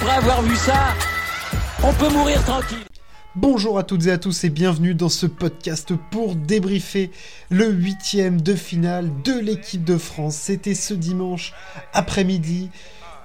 après avoir vu ça, on peut mourir tranquille. Bonjour à toutes et à tous et bienvenue dans ce podcast pour débriefer le huitième de finale de l'équipe de France. C'était ce dimanche après-midi.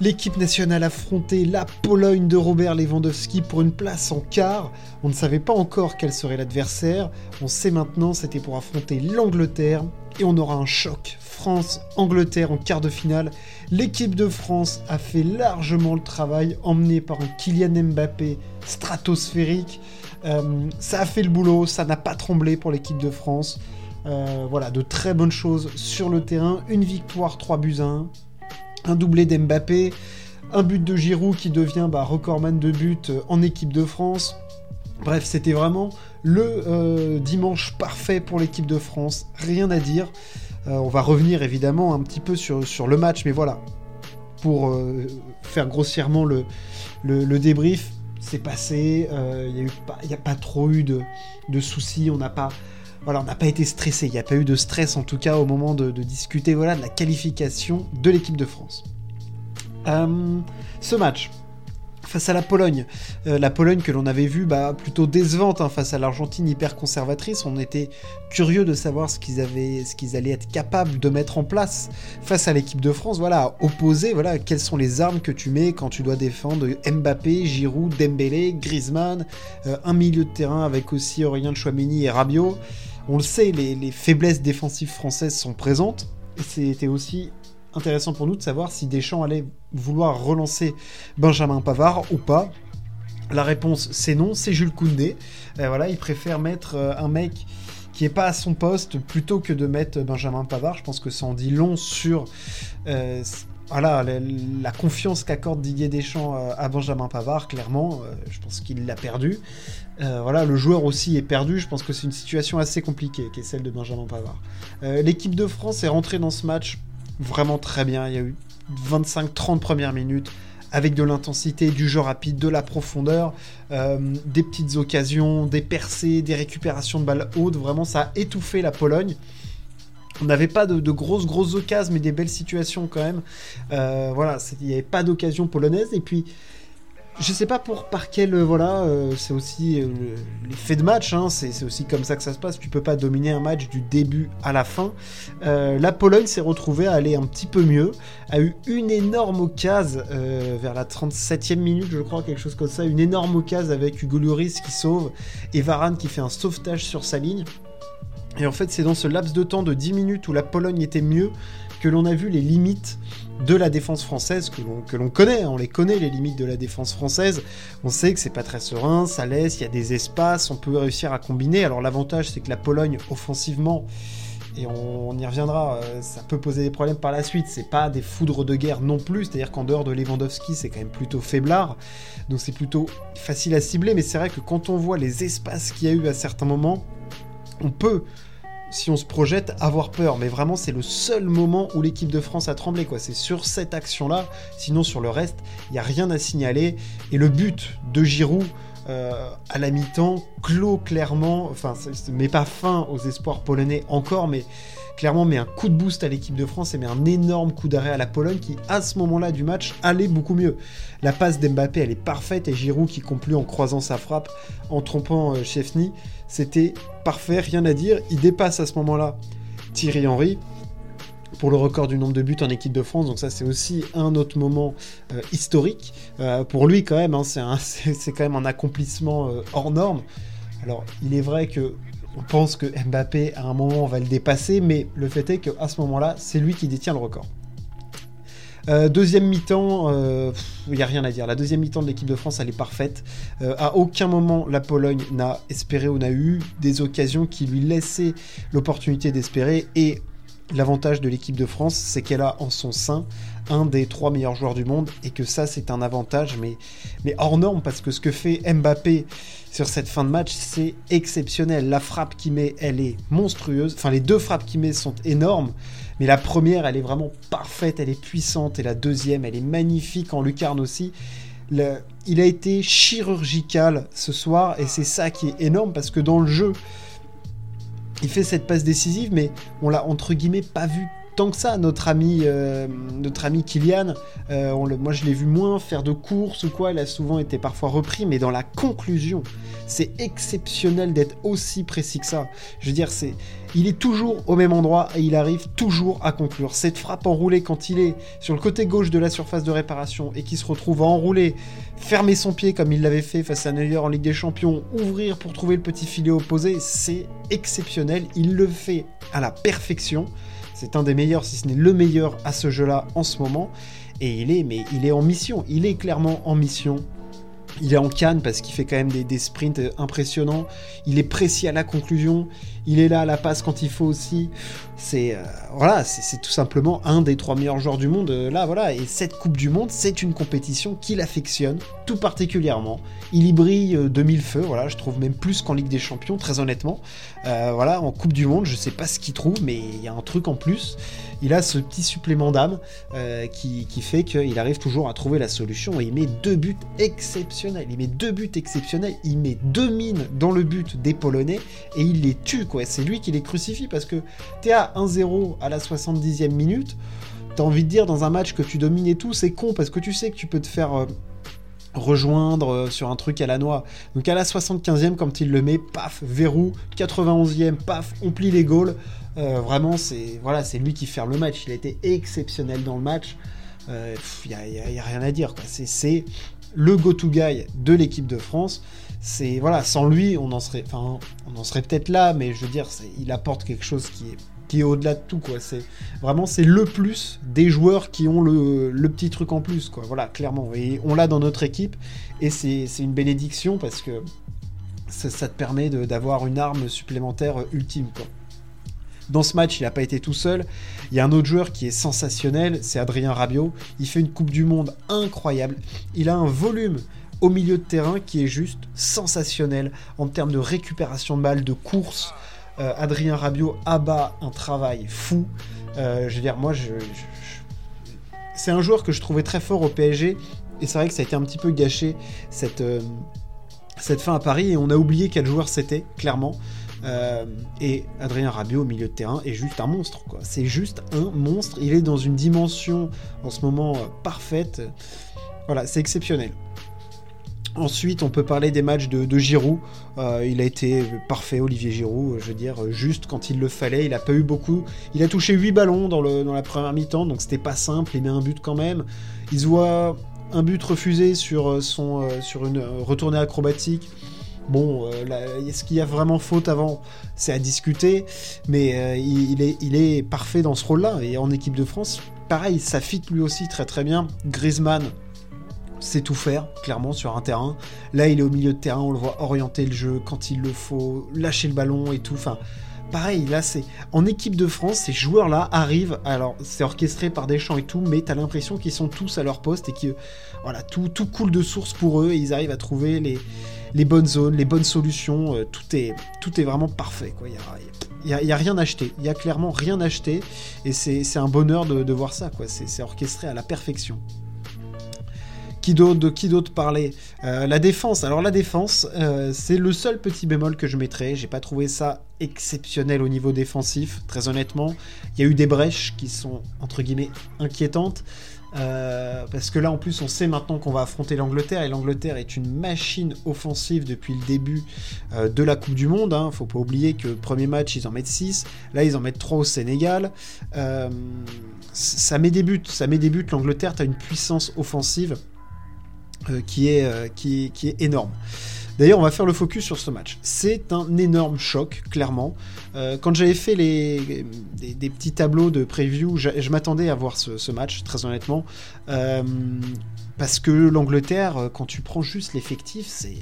L'équipe nationale affrontait la Pologne de Robert Lewandowski pour une place en quart. On ne savait pas encore quel serait l'adversaire. On sait maintenant, c'était pour affronter l'Angleterre. Et on aura un choc. France-Angleterre en quart de finale. L'équipe de France a fait largement le travail, emmené par un Kylian Mbappé stratosphérique. Euh, ça a fait le boulot, ça n'a pas tremblé pour l'équipe de France. Euh, voilà, de très bonnes choses sur le terrain. Une victoire 3 buts à 1 un doublé d'Mbappé, un but de Giroud qui devient bah, recordman de buts euh, en équipe de France. Bref, c'était vraiment le euh, dimanche parfait pour l'équipe de France, rien à dire. Euh, on va revenir évidemment un petit peu sur, le match, mais voilà, pour faire grossièrement le, débrief, c'est passé, il n'y a, pas trop eu de, soucis, on n'a pas été stressé, il n'y a pas eu de stress en tout cas au moment de, discuter de la qualification de l'équipe de France. Euh, ce match, face à la Pologne. Euh, la Pologne que l'on avait vue bah, plutôt décevante hein, face à l'Argentine hyper conservatrice. On était curieux de savoir ce qu'ils allaient être capables de mettre en place face à l'équipe de France. Voilà, opposer, voilà, quelles sont les armes que tu mets quand tu dois défendre Mbappé, Giroud, Dembélé, Griezmann, euh, un milieu de terrain avec aussi Aurélien Chouameni et Rabiot. On le sait, les, faiblesses défensives françaises sont présentes. C'était aussi intéressant pour nous de savoir si Deschamps allait vouloir relancer Benjamin Pavard ou pas. La réponse c'est non, c'est Jules Koundé. Euh, voilà, il préfère mettre euh, un mec qui est pas à son poste plutôt que de mettre Benjamin Pavard. Je pense que ça en dit long sur euh, voilà, la, confiance qu'accorde Didier Deschamps à Benjamin Pavard. Clairement, je pense qu'il l'a perdu. voilà, le joueur aussi est perdu. Je pense que c'est une situation assez compliquée qui est celle de Benjamin Pavard. L'équipe de France est rentrée dans ce match vraiment très bien. Il y a eu 25-30 premières minutes avec de l'intensité, du jeu rapide, de la profondeur, euh, des petites occasions, des percées, des récupérations de balles hautes. Vraiment, ça a étouffé la Pologne. On n'avait pas de, grosses, grosses occasions, mais des belles situations quand même. Euh, voilà, il n'y avait pas d'occasion polonaise. Et puis, je sais pas pour par quel euh, voilà euh, c'est aussi euh, l'effet de match hein, c'est aussi comme ça que ça se passe. Tu peux pas dominer un match du début à la fin. La Pologne s'est retrouvée à aller un petit peu mieux a eu une énorme occasion vers la 37e minute je crois quelque chose comme ça une énorme occasion avec Hugo Lloris qui sauve et Varane qui fait un sauvetage sur sa ligne. Et en fait c'est dans ce laps de temps de 10 minutes où la Pologne était mieux que l'on a vu les limites de la défense française que l'on connaît, on les connaît les limites de la défense française. On sait que c'est pas très serein, ça laisse, il y a des espaces, on peut réussir à combiner. Alors l'avantage c'est que la Pologne offensivement et on, y reviendra, euh, ça peut poser des problèmes par la suite. C'est pas des foudres de guerre non plus, c'est-à-dire qu'en dehors de Lewandowski, c'est quand même plutôt faiblard, donc c'est plutôt facile à cibler. Mais c'est vrai que quand on voit les espaces qu'il y a eu à certains moments, on peut si on se projette, avoir peur. Mais vraiment, c'est le seul moment où l'équipe de France a tremblé. C'est sur cette action-là. Sinon, sur le reste, il n'y a rien à signaler. Et le but de Giroud euh, à la mi-temps clôt clairement, enfin, met pas fin aux espoirs polonais encore, mais clairement met un coup de boost à l'équipe de France et met un énorme coup d'arrêt à la Pologne qui, à ce moment-là du match, allait beaucoup mieux. La passe d'Mbappé, elle est parfaite et Giroud qui conclut en croisant sa frappe, en trompant euh, Chefny, c'était parfait, rien à dire. Il dépasse à ce moment-là Thierry Henry pour le record du nombre de buts en équipe de France. Donc ça, c'est aussi un autre moment euh, historique euh, pour lui quand même. Hein, c'est quand même un accomplissement hors norme. Alors, il est vrai que on pense que Mbappé, à un moment, va le dépasser, mais le fait est qu'à ce moment-là, c'est lui qui détient le record. Euh, deuxième mi-temps, il euh, n'y a rien à dire. La deuxième mi-temps de l'équipe de France, elle est parfaite. Euh, à aucun moment, la Pologne n'a espéré ou n'a eu des occasions qui lui laissaient l'opportunité d'espérer. Et l'avantage de l'équipe de France, c'est qu'elle a en son sein un des trois meilleurs joueurs du monde et que ça, c'est un avantage, mais, hors norme, parce que ce que fait Mbappé sur cette fin de match, c'est exceptionnel. La frappe qu'il met, elle est monstrueuse. Enfin, les deux frappes qu'il met sont énormes. Mais la première, elle est vraiment parfaite, elle est puissante. Et la deuxième, elle est magnifique en lucarne aussi. il a été chirurgical ce soir. Et c'est ça qui est énorme parce que dans le jeu, il fait cette passe décisive, mais on l'a entre guillemets pas vu tant que ça, notre ami, euh, notre ami Kylian. Euh, moi, je l'ai vu moins faire de courses ou quoi. Il a souvent été parfois repris, mais dans la conclusion, c'est exceptionnel d'être aussi précis que ça. Je veux dire, c'est, il est toujours au même endroit et il arrive toujours à conclure. Cette frappe enroulée quand il est sur le côté gauche de la surface de réparation et qui se retrouve à enrouler, fermer son pied comme il l'avait fait face à Neuer en Ligue des Champions, ouvrir pour trouver le petit filet opposé, c'est exceptionnel. Il le fait à la perfection. C'est un des meilleurs, si ce n'est le meilleur à ce jeu-là en ce moment. Et il est, mais il est en mission. Il est clairement en mission. Il est en canne parce qu'il fait quand même des, sprints impressionnants. Il est précis à la conclusion. Il est là à la passe quand il faut aussi. C'est euh, voilà, c'est tout simplement un des trois meilleurs joueurs du monde. Euh, là, voilà. Et cette Coupe du Monde, c'est une compétition qu'il affectionne tout particulièrement. Il y brille euh, de mille feux. Voilà, je trouve même plus qu'en Ligue des Champions, très honnêtement. voilà, en Coupe du Monde, je sais pas ce qu'il trouve, mais il y a un truc en plus il a ce petit supplément d'âme euh, qui, fait qu'il arrive toujours à trouver la solution et il met deux buts exceptionnels. Il met deux buts exceptionnels, il met deux mines dans le but des Polonais et il les tue, quoi. C'est lui qui les crucifie parce que t'es à 1-0 à la 70e minute. T'as envie de dire dans un match que tu domines et tout, c'est con parce que tu sais que tu peux te faire. Euh, rejoindre euh, sur un truc à la noix. Donc à la 75e, quand il le met, paf, verrou, 91e, paf, on plie les goals. Euh, vraiment, c'est voilà, c'est lui qui fait le match. Il a été exceptionnel dans le match. Il n'y a, rien à dire. C'est le go-to guy de l'équipe de France. C'est voilà, sans lui, on en serait, enfin, on en serait peut-être là, mais je veux dire, il apporte quelque chose qui est qui au-delà de tout quoi. C'est vraiment c'est le plus des joueurs qui ont le, petit truc en plus quoi. Voilà, clairement. Et on l'a dans notre équipe et c'est une bénédiction parce que ça, te permet d'avoir une arme supplémentaire ultime. Dans ce match, il n'a pas été tout seul. Il y a un autre joueur qui est sensationnel, c'est Adrien Rabiot. Il fait une Coupe du Monde incroyable. Il a un volume au milieu de terrain qui est juste sensationnel en termes de récupération de balles, de course. Euh, Adrien Rabiot abat un travail fou. Euh, je veux dire, moi, c'est un joueur que je trouvais très fort au PSG. Et c'est vrai que ça a été un petit peu gâché cette, euh, cette fin à Paris. Et on a oublié quel joueur c'était, clairement. Euh, et Adrien Rabiot au milieu de terrain est juste un monstre. C'est juste un monstre. Il est dans une dimension en ce moment euh, parfaite. Voilà, c'est exceptionnel. Ensuite, on peut parler des matchs de, Giroud. Euh, il a été parfait, Olivier Giroud. Je veux dire, juste quand il le fallait. Il a pas eu beaucoup. Il a touché 8 ballons dans, la première mi-temps, donc c'était pas simple. Il met un but quand même. Il se voit un but refusé sur une retournée acrobatique. Bon, euh, est-ce qu'il y a vraiment faute avant? C'est à discuter, mais euh, il, est, parfait dans ce rôle-là. Et en équipe de France, pareil, ça fit lui aussi très très bien. Griezmann sait tout faire, clairement, sur un terrain. Là, il est au milieu de terrain, on le voit orienter le jeu quand il le faut, lâcher le ballon et tout. Enfin, pareil, là, c'est en équipe de France, ces joueurs-là arrivent. Alors, c'est orchestré par des chants et tout, mais t'as l'impression qu'ils sont tous à leur poste et que voilà, tout coule de source pour eux et ils arrivent à trouver les les bonnes zones, les bonnes solutions, euh, tout, est, tout est vraiment parfait. Quoi. Il y a, rien acheté, il y a clairement rien acheté, et c'est un bonheur de, voir ça, quoi. C'est orchestré à la perfection. Qui de qui d'autre parler euh, La défense. Alors la défense, euh, c'est le seul petit bémol que je mettrais. J'ai pas trouvé ça exceptionnel au niveau défensif, très honnêtement. Il y a eu des brèches qui sont entre guillemets inquiétantes. Euh, parce que là, en plus, on sait maintenant qu'on va affronter l'Angleterre, et l'Angleterre est une machine offensive depuis le début euh, de la Coupe du Monde. Hein. Faut pas oublier que premier match, ils en mettent 6, là, ils en mettent 3 au Sénégal. Euh, ça met des buts, ça met des buts. L'Angleterre, tu as une puissance offensive qui, est, qui est énorme. D'ailleurs, on va faire le focus sur ce match. C'est un énorme choc, clairement. Euh, quand j'avais fait les, des, petits tableaux de preview, je, m'attendais à voir ce, match, très honnêtement. Euh, parce que l'Angleterre, euh, quand tu prends juste l'effectif, c'est.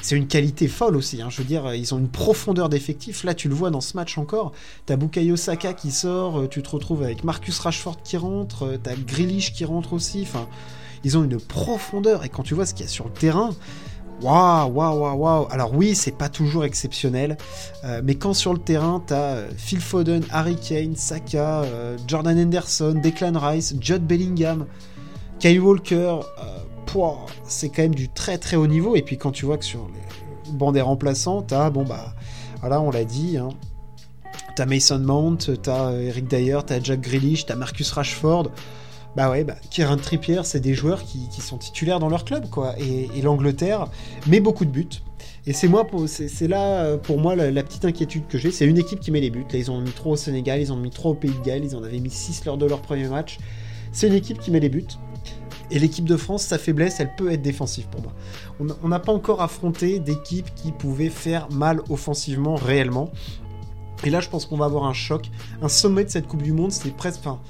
C'est une qualité folle aussi, hein. je veux dire, ils ont une profondeur d'effectif. Là, tu le vois dans ce match encore. T'as Bukayo Saka qui sort, tu te retrouves avec Marcus Rashford qui rentre, t'as Grealish qui rentre aussi. Enfin, ils ont une profondeur. Et quand tu vois ce qu'il y a sur le terrain, Waouh, waouh, waouh, waouh. Alors oui, c'est pas toujours exceptionnel, euh, mais quand sur le terrain, t'as euh, Phil Foden, Harry Kane, Saka, euh, Jordan Henderson, Declan Rice, Judd Bellingham, Kyle Walker, c'est quand même du très très haut niveau. Et puis quand tu vois que sur les bancs des remplaçants, t'as, bon bah, voilà, on l'a dit, hein, T'as Mason Mount, t'as Eric Dyer, t'as Jack Grealish, t'as Marcus Rashford. Bah ouais, bah, Kieran Trippier, c'est des joueurs qui, sont titulaires dans leur club, quoi. Et, l'Angleterre met beaucoup de buts. Et c'est moi, c'est là pour moi la, petite inquiétude que j'ai. C'est une équipe qui met les buts. Là, ils ont mis trop au Sénégal, ils ont mis trop au Pays de Galles, ils en avaient mis 6 lors de leur premier match. C'est une équipe qui met les buts. Et l'équipe de France, sa faiblesse, elle peut être défensive pour moi. On n'a pas encore affronté d'équipe qui pouvait faire mal offensivement réellement. Et là, je pense qu'on va avoir un choc. Un sommet de cette Coupe du Monde, c'est presque. Enfin,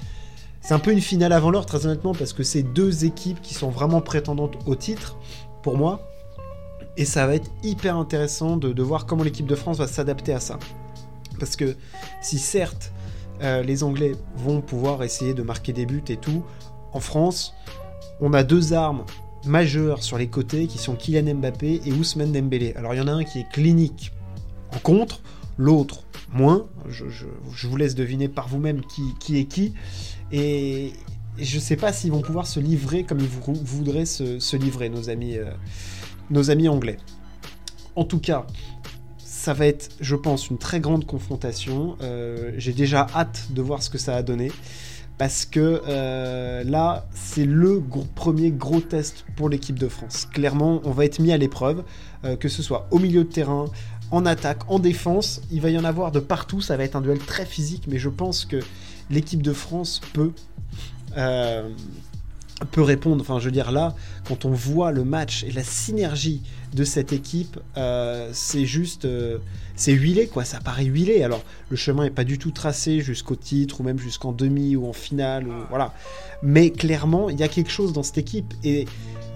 c'est un peu une finale avant l'heure, très honnêtement, parce que c'est deux équipes qui sont vraiment prétendantes au titre, pour moi. Et ça va être hyper intéressant de, voir comment l'équipe de France va s'adapter à ça. Parce que si certes, euh, les Anglais vont pouvoir essayer de marquer des buts et tout, en France, on a deux armes majeures sur les côtés qui sont Kylian Mbappé et Ousmane Dembélé. Alors il y en a un qui est clinique en contre, l'autre moins. Je, vous laisse deviner par vous-même qui, est qui. Et, je ne sais pas s'ils vont pouvoir se livrer comme ils voudraient se, livrer, nos amis, euh, nos amis anglais. En tout cas, ça va être, je pense, une très grande confrontation. Euh, j'ai déjà hâte de voir ce que ça a donné parce que euh, là, c'est le premier gros test pour l'équipe de France. Clairement, on va être mis à l'épreuve, que ce soit au milieu de terrain, en attaque, en défense, il va y en avoir de partout, ça va être un duel très physique, mais je pense que l'équipe de France peut... Euh, peut répondre, enfin je veux dire là, quand on voit le match et la synergie de cette équipe, c'est juste, c'est huilé, quoi, ça paraît huilé. Alors, le chemin n'est pas du tout tracé jusqu'au titre, ou même jusqu'en demi, ou en finale, ou voilà. Mais clairement, il y a quelque chose dans cette équipe. Et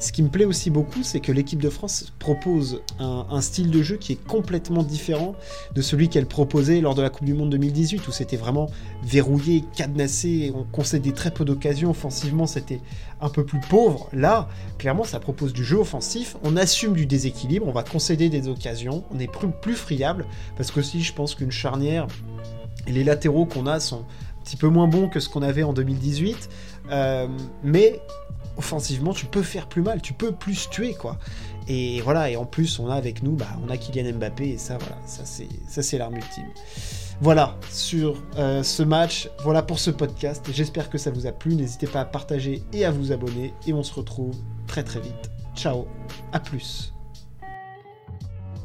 ce qui me plaît aussi beaucoup, c'est que l'équipe de France propose un, style de jeu qui est complètement différent de celui qu'elle proposait lors de la Coupe du Monde 2018, où c'était vraiment verrouillé, cadenassé, on concédait très peu d'occasions offensivement, c'était un peu plus pauvre. Là, clairement, ça propose du jeu offensif, on assume du déséquilibre, on va concéder des occasions, on est plus, friable, parce que si je pense qu'une charnière et les latéraux qu'on a sont un petit peu moins bons que ce qu'on avait en 2018, euh, mais offensivement, tu peux faire plus mal, tu peux plus tuer, quoi. Et voilà, et en plus, on a avec nous, bah, on a Kylian Mbappé, et ça, voilà, ça c'est, l'arme ultime. Voilà sur euh, ce match, voilà pour ce podcast. J'espère que ça vous a plu. N'hésitez pas à partager et à vous abonner. Et on se retrouve très très vite. Ciao, à plus.